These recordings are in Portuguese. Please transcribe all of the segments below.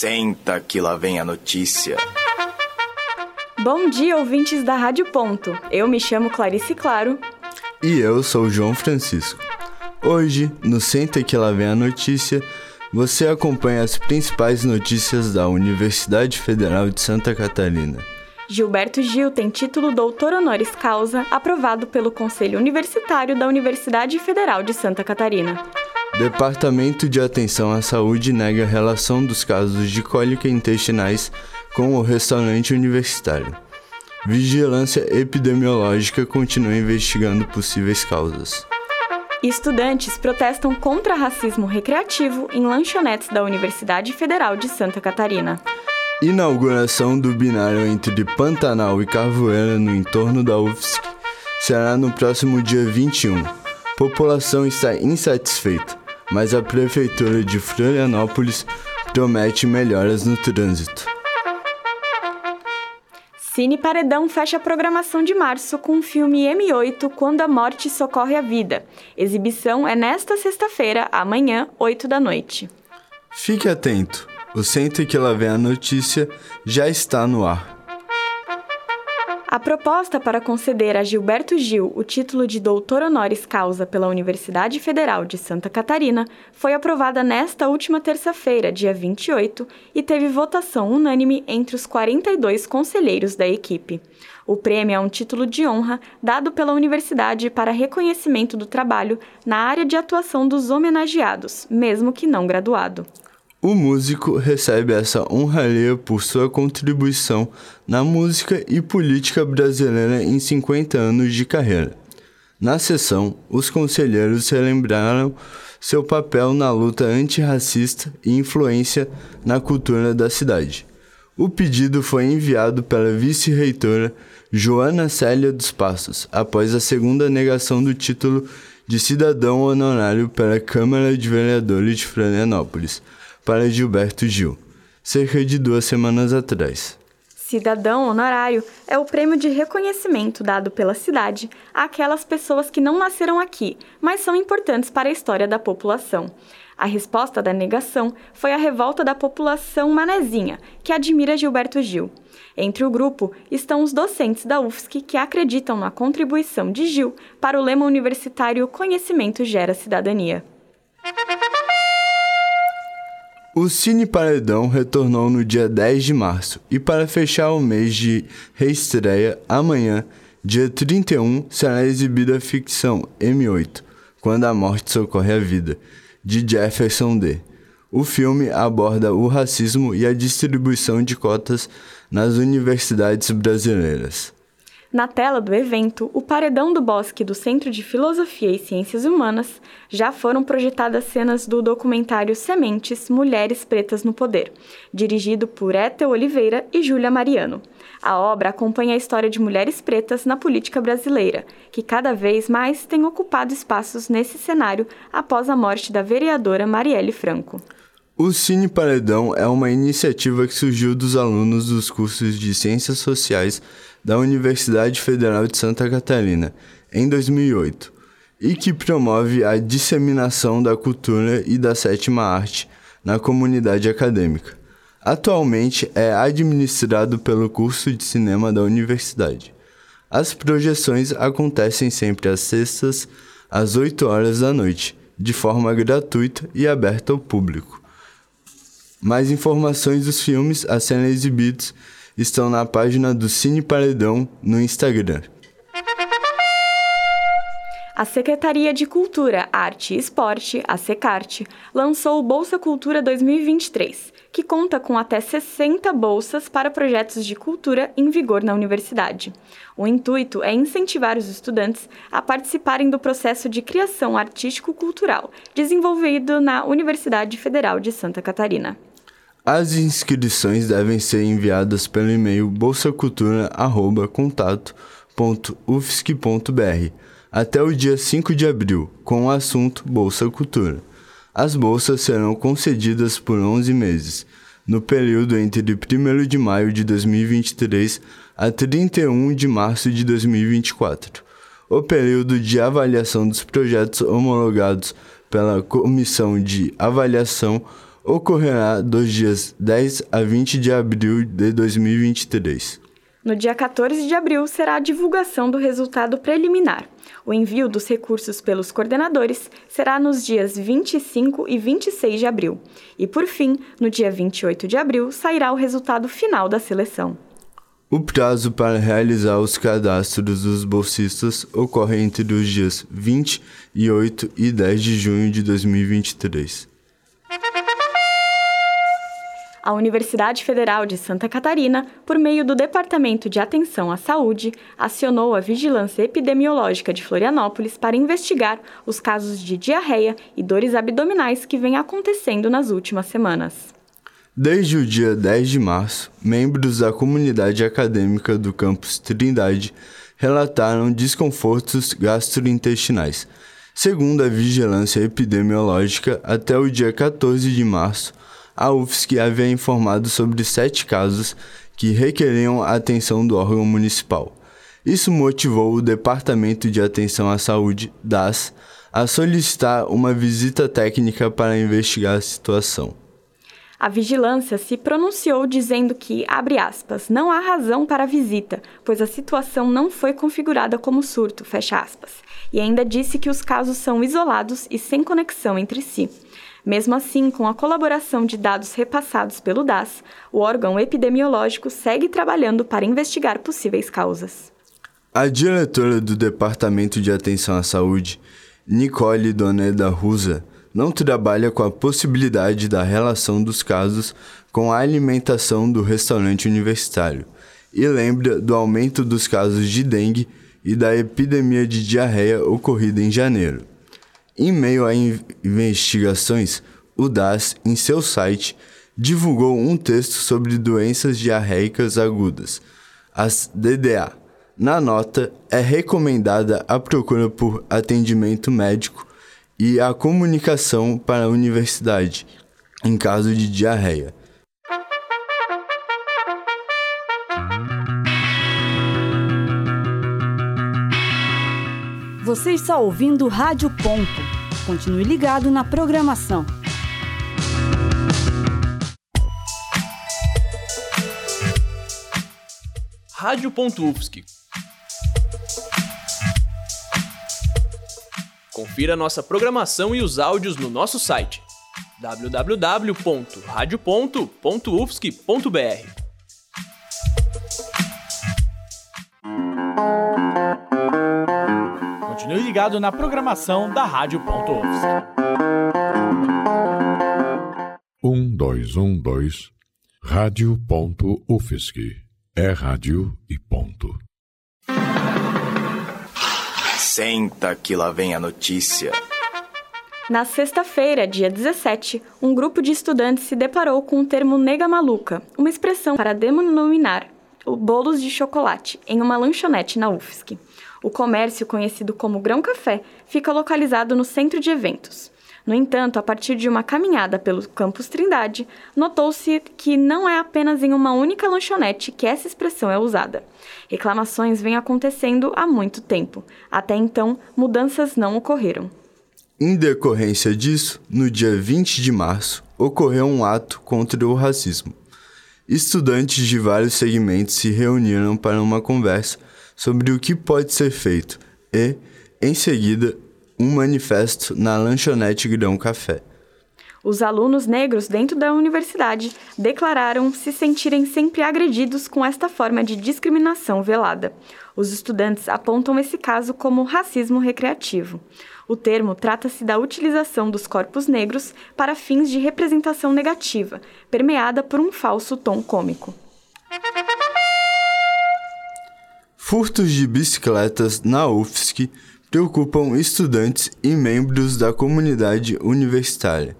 Senta que lá vem a notícia. Bom dia, ouvintes da Rádio Ponto. Eu me chamo Clarice Claro. E eu sou João Francisco. Hoje, no Senta que lá vem a notícia, você acompanha as principais notícias da Universidade Federal de Santa Catarina. Gilberto Gil tem título doutor honoris causa aprovado pelo Conselho Universitário da Universidade Federal de Santa Catarina. Departamento de Atenção à Saúde nega a relação dos casos de cólica intestinais com o restaurante universitário. Vigilância epidemiológica continua investigando possíveis causas. Estudantes protestam contra racismo recreativo em lanchonetes da Universidade Federal de Santa Catarina. Inauguração do binário entre Pantanal e Carvoeira no entorno da UFSC será no próximo dia 21. População está insatisfeita, mas a Prefeitura de Florianópolis promete melhoras no trânsito. Cine Paredão fecha a programação de março com o filme M8 Quando a Morte Socorre a Vida. Exibição é nesta sexta-feira, amanhã, 8 da noite. Fique atento! O Centro que lá vem a notícia já está no ar. A proposta para conceder a Gilberto Gil o título de doutor honoris causa pela Universidade Federal de Santa Catarina foi aprovada nesta última terça-feira, dia 28, e teve votação unânime entre os 42 conselheiros da equipe. O prêmio é um título de honra dado pela universidade para reconhecimento do trabalho na área de atuação dos homenageados, mesmo que não graduado. O músico recebe essa honraria por sua contribuição na música e política brasileira em 50 anos de carreira. Na sessão, os conselheiros relembraram seu papel na luta antirracista e influência na cultura da cidade. O pedido foi enviado pela vice-reitora Joana Célia dos Passos, após a segunda negação do título de cidadão honorário pela Câmara de Vereadores de Florianópolis para Gilberto Gil, cerca de duas semanas atrás. Cidadão honorário é o prêmio de reconhecimento dado pela cidade àquelas pessoas que não nasceram aqui, mas são importantes para a história da população. A resposta da negação foi a revolta da população manezinha, que admira Gilberto Gil. Entre o grupo estão os docentes da UFSC que acreditam na contribuição de Gil para o lema universitário Conhecimento gera cidadania. O Cine Paredão retornou no dia 10 de março e para fechar o mês de reestreia, amanhã, dia 31, será exibida a ficção M8, Quando a Morte Socorre a Vida, de Jefferson D. O filme aborda o racismo e a distribuição de cotas nas universidades brasileiras. Na tela do evento, o Paredão do Bosque do Centro de Filosofia e Ciências Humanas já foram projetadas cenas do documentário Sementes Mulheres Pretas no Poder, dirigido por Ethel Oliveira e Júlia Mariano. A obra acompanha a história de mulheres pretas na política brasileira, que cada vez mais têm ocupado espaços nesse cenário após a morte da vereadora Marielle Franco. O Cine Paredão é uma iniciativa que surgiu dos alunos dos cursos de Ciências Sociais da Universidade Federal de Santa Catarina, em 2008, e que promove a disseminação da cultura e da sétima arte na comunidade acadêmica. Atualmente é administrado pelo curso de cinema da universidade. As projeções acontecem sempre às sextas, às 8 horas da noite, de forma gratuita e aberta ao público. Mais informações dos filmes a serem exibidos estão na página do Cine Paredão no Instagram. A Secretaria de Cultura, Arte e Esporte, a Secarte, lançou o Bolsa Cultura 2023, que conta com até 60 bolsas para projetos de cultura em vigor na universidade. O intuito é incentivar os estudantes a participarem do processo de criação artístico-cultural desenvolvido na Universidade Federal de Santa Catarina. As inscrições devem ser enviadas pelo e-mail bolsacultura.contato.ufsc.br até o dia 5 de abril, com o assunto Bolsa Cultura. As bolsas serão concedidas por 11 meses, no período entre 1 de maio de 2023 a 31 de março de 2024. O período de avaliação dos projetos homologados pela Comissão de Avaliação ocorrerá dos dias 10 a 20 de abril de 2023. No dia 14 de abril será a divulgação do resultado preliminar. O envio dos recursos pelos coordenadores será nos dias 25 e 26 de abril. E, por fim, no dia 28 de abril sairá o resultado final da seleção. O prazo para realizar os cadastros dos bolsistas ocorre entre os dias 28 e 10 de junho de 2023. A Universidade Federal de Santa Catarina, por meio do Departamento de Atenção à Saúde, acionou a Vigilância Epidemiológica de Florianópolis para investigar os casos de diarreia e dores abdominais que vêm acontecendo nas últimas semanas. Desde o dia 10 de março, membros da comunidade acadêmica do campus Trindade relataram desconfortos gastrointestinais. Segundo a vigilância epidemiológica, até o dia 14 de março, a UFSC havia informado sobre sete casos que requeriam a atenção do órgão municipal. Isso motivou o Departamento de Atenção à Saúde, DAS, a solicitar uma visita técnica para investigar a situação. A vigilância se pronunciou dizendo que, abre aspas, não há razão para a visita, pois a situação não foi configurada como surto, fecha aspas, e ainda disse que os casos são isolados e sem conexão entre si. Mesmo assim, com a colaboração de dados repassados pelo DAS, o órgão epidemiológico segue trabalhando para investigar possíveis causas. A diretora do Departamento de Atenção à Saúde, Nicole Doneda Rusa, não trabalha com a possibilidade da relação dos casos com a alimentação do restaurante universitário e lembra do aumento dos casos de dengue e da epidemia de diarreia ocorrida em janeiro. Em meio a investigações, o DAS, em seu site, divulgou um texto sobre doenças diarreicas agudas, as DDA. Na nota, é recomendada a procura por atendimento médico e a comunicação para a universidade, em caso de diarreia. Você está ouvindo Rádio Ponto. Continue ligado na programação. Rádio Ufsc. Confira nossa programação e os áudios no nosso site www.radio.ufsc.br. Continue ligado na programação da Rádio Ponto Um, dois, um, dois. Rádio Ponto UFSC. É rádio e ponto. Senta que lá vem a notícia. Na sexta-feira, dia 17, um grupo de estudantes se deparou com o termo nega maluca, uma expressão para denominar bolos de chocolate em uma lanchonete na UFSC. O comércio, conhecido como Grão Café, fica localizado no centro de eventos. No entanto, a partir de uma caminhada pelo campus Trindade, notou-se que não é apenas em uma única lanchonete que essa expressão é usada. Reclamações vêm acontecendo há muito tempo. Até então, mudanças não ocorreram. Em decorrência disso, no dia 20 de março, ocorreu um ato contra o racismo. Estudantes de vários segmentos se reuniram para uma conversa sobre o que pode ser feito e, em seguida, um manifesto na lanchonete Grão Café. Os alunos negros dentro da universidade declararam se sentirem sempre agredidos com esta forma de discriminação velada. Os estudantes apontam esse caso como racismo recreativo. O termo trata-se da utilização dos corpos negros para fins de representação negativa, permeada por um falso tom cômico. Furtos de bicicletas na UFSC preocupam estudantes e membros da comunidade universitária.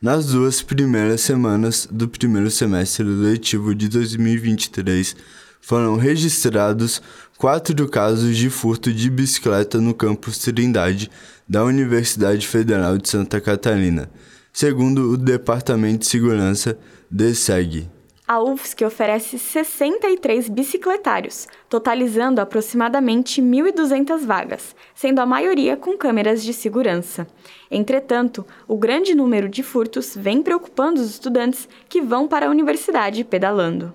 Nas duas primeiras semanas do primeiro semestre letivo de 2023, foram registrados quatro casos de furto de bicicleta no campus Trindade da Universidade Federal de Santa Catarina, segundo o Departamento de Segurança, DSEG. A UFSC oferece 63 bicicletários, totalizando aproximadamente 1.200 vagas, sendo a maioria com câmeras de segurança. Entretanto, o grande número de furtos vem preocupando os estudantes que vão para a universidade pedalando.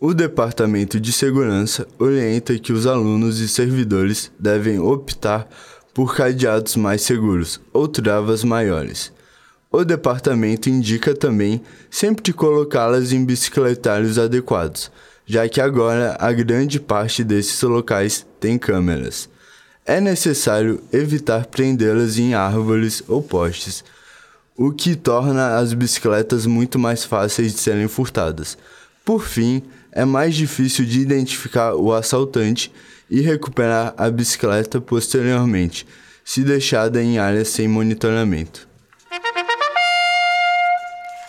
O Departamento de Segurança orienta que os alunos e servidores devem optar por cadeados mais seguros ou travas maiores. O departamento indica também sempre colocá-las em bicicletários adequados, já que agora a grande parte desses locais tem câmeras. É necessário evitar prendê-las em árvores ou postes, o que torna as bicicletas muito mais fáceis de serem furtadas. Por fim, é mais difícil de identificar o assaltante e recuperar a bicicleta posteriormente, se deixada em áreas sem monitoramento.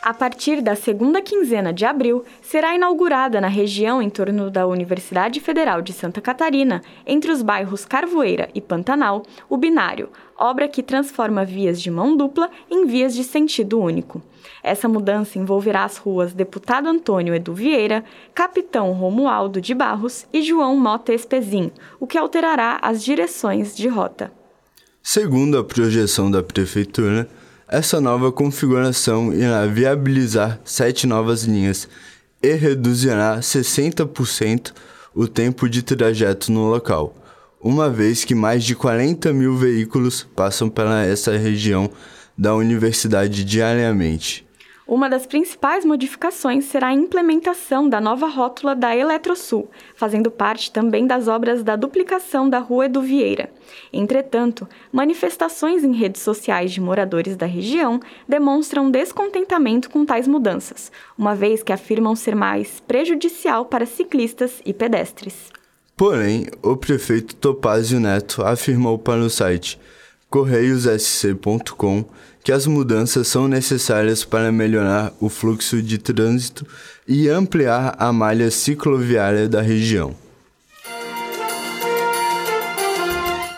A partir da segunda quinzena de abril, será inaugurada na região em torno da Universidade Federal de Santa Catarina, entre os bairros Carvoeira e Pantanal, o binário, obra que transforma vias de mão dupla em vias de sentido único. Essa mudança envolverá as ruas Deputado Antônio Edu Vieira, Capitão Romualdo de Barros e João Mota Espezim, o que alterará as direções de rota. Segundo a projeção da Prefeitura, essa nova configuração irá viabilizar sete novas linhas e reduzirá 60% o tempo de trajeto no local, uma vez que mais de 40 mil veículos passam pela essa região da universidade diariamente. Uma das principais modificações será a implementação da nova rótula da Eletrosul, fazendo parte também das obras da duplicação da Rua Edu Vieira. Entretanto, manifestações em redes sociais de moradores da região demonstram descontentamento com tais mudanças, uma vez que afirmam ser mais prejudicial para ciclistas e pedestres. Porém, o prefeito Topázio Neto afirmou para o site correiossc.com que as mudanças são necessárias para melhorar o fluxo de trânsito e ampliar a malha cicloviária da região.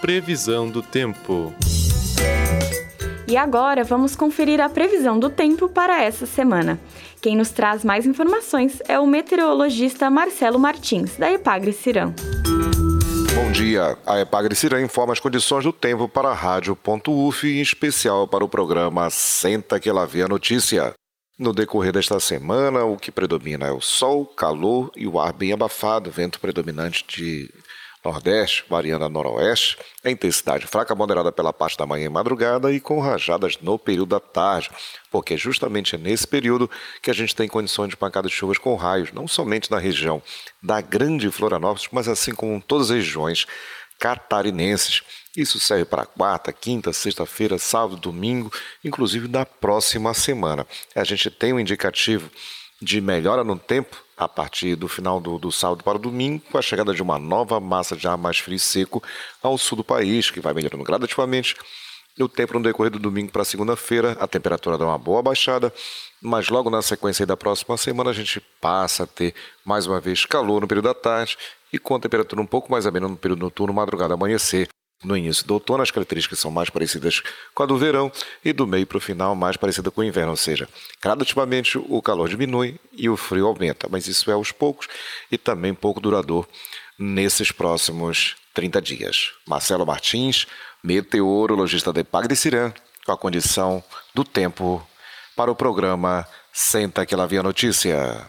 Previsão do tempo. E agora vamos conferir a previsão do tempo para essa semana. Quem nos traz mais informações é o meteorologista Marcelo Martins, da Epagre Cirão. Bom dia. A Epagre informa as condições do tempo para a Rádio.UF, em especial para o programa Senta que lá vê a notícia. No decorrer desta semana, o que predomina é o sol, calor e o ar bem abafado, vento predominante de Nordeste, variando a Noroeste, a intensidade fraca moderada pela parte da manhã e madrugada e com rajadas no período da tarde, porque é justamente nesse período que a gente tem condições de pancadas de chuvas com raios, não somente na região da Grande Florianópolis, mas assim como todas as regiões catarinenses. Isso serve para quarta, quinta, sexta-feira, sábado, domingo, inclusive da próxima semana. A gente tem um indicativo de melhora no tempo a partir do final do, do, sábado para o domingo, com a chegada de uma nova massa de ar mais frio e seco ao sul do país, que vai melhorando gradativamente. O tempo no decorrer do domingo para segunda-feira, a temperatura dá uma boa baixada, mas logo na sequência da próxima semana a gente passa a ter mais uma vez calor no período da tarde e com a temperatura um pouco mais amena no período noturno, madrugada amanhecer. No início do outono, as características são mais parecidas com a do verão e do meio para o final mais parecida com o inverno, ou seja, gradativamente o calor diminui e o frio aumenta, mas isso é aos poucos e também pouco duradouro nesses próximos 30 dias. Marcelo Martins, meteorologista da Epag de Cirã, com a condição do tempo para o programa Senta que lá vem a notícia.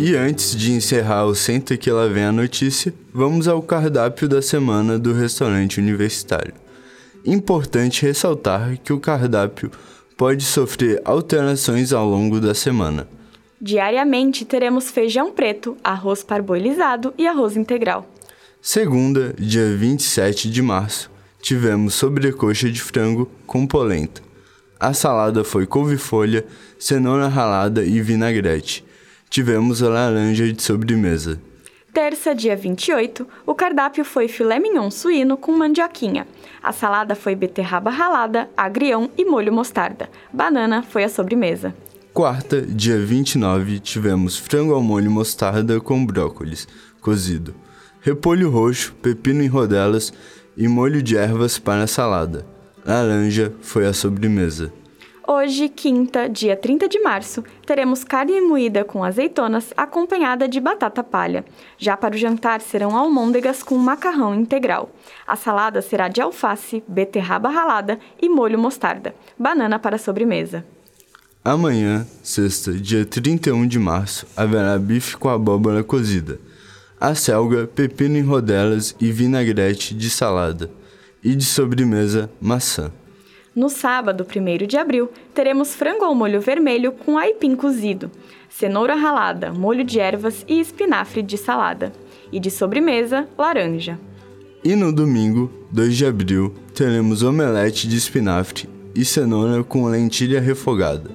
E antes de encerrar o Senta que lá vem a notícia, vamos ao cardápio da semana do restaurante universitário. Importante ressaltar que o cardápio pode sofrer alterações ao longo da semana. Diariamente teremos feijão preto, arroz parboilizado e arroz integral. Segunda, dia 27 de março, tivemos sobrecoxa de frango com polenta. A salada foi couve-folha, cenoura ralada e vinagrete tivemos a laranja de sobremesa. Terça, dia 28, o cardápio foi filé mignon suíno com mandioquinha. A salada foi beterraba ralada, agrião e molho mostarda. Banana foi a sobremesa. Quarta, dia 29, tivemos frango ao molho mostarda com brócolis, cozido. Repolho roxo, pepino em rodelas e molho de ervas para a salada. Laranja foi a sobremesa. Hoje, quinta, dia 30 de março, teremos carne moída com azeitonas acompanhada de batata palha. Já para o jantar serão almôndegas com macarrão integral. A salada será de alface, beterraba ralada e molho mostarda. Banana para sobremesa. Amanhã, sexta, dia 31 de março, haverá bife com abóbora cozida, a selga, pepino em rodelas e vinagrete de salada. E de sobremesa, maçã. No sábado, 1 de abril, teremos frango ao molho vermelho com aipim cozido, cenoura ralada, molho de ervas e espinafre de salada. E de sobremesa, laranja. E no domingo, 2 de abril, teremos omelete de espinafre e cenoura com lentilha refogada.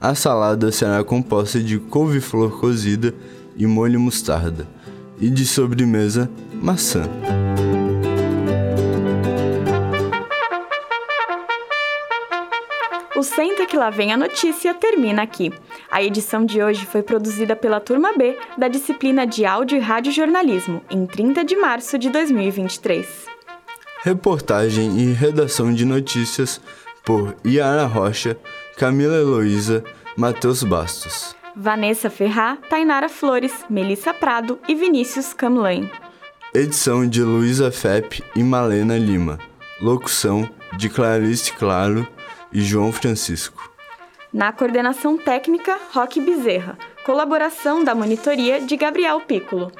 A salada será composta de couve-flor cozida e molho mostarda. E de sobremesa, maçã. O Senta que lá vem a notícia termina aqui. A edição de hoje foi produzida pela turma B da disciplina de Áudio e Rádio Jornalismo, em 30 de março de 2023. Reportagem e redação de notícias por Iara Rocha, Camila Heloísa, Matheus Bastos. Vanessa Ferrar, Tainara Flores, Melissa Prado e Vinícius Camlain. Edição de Luísa Fep e Malena Lima. Locução de Clarice Claro e João Francisco. Na coordenação técnica, Roque Bezerra. Colaboração da monitoria de Gabriel Piccolo.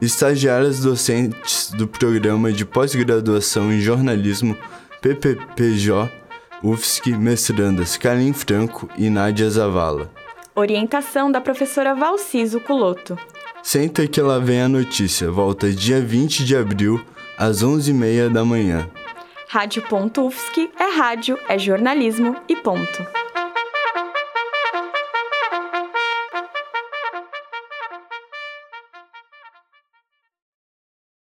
Estagiárias docentes do Programa de Pós-Graduação em Jornalismo PPPJ UFSC Mestrandas Karim Franco e Nádia Zavala. Orientação da professora Valciso Culoto. Senta que lá vem a notícia. Volta dia 20 de abril, às 11h30 da manhã. Rádio.UFSC é rádio, é jornalismo e ponto.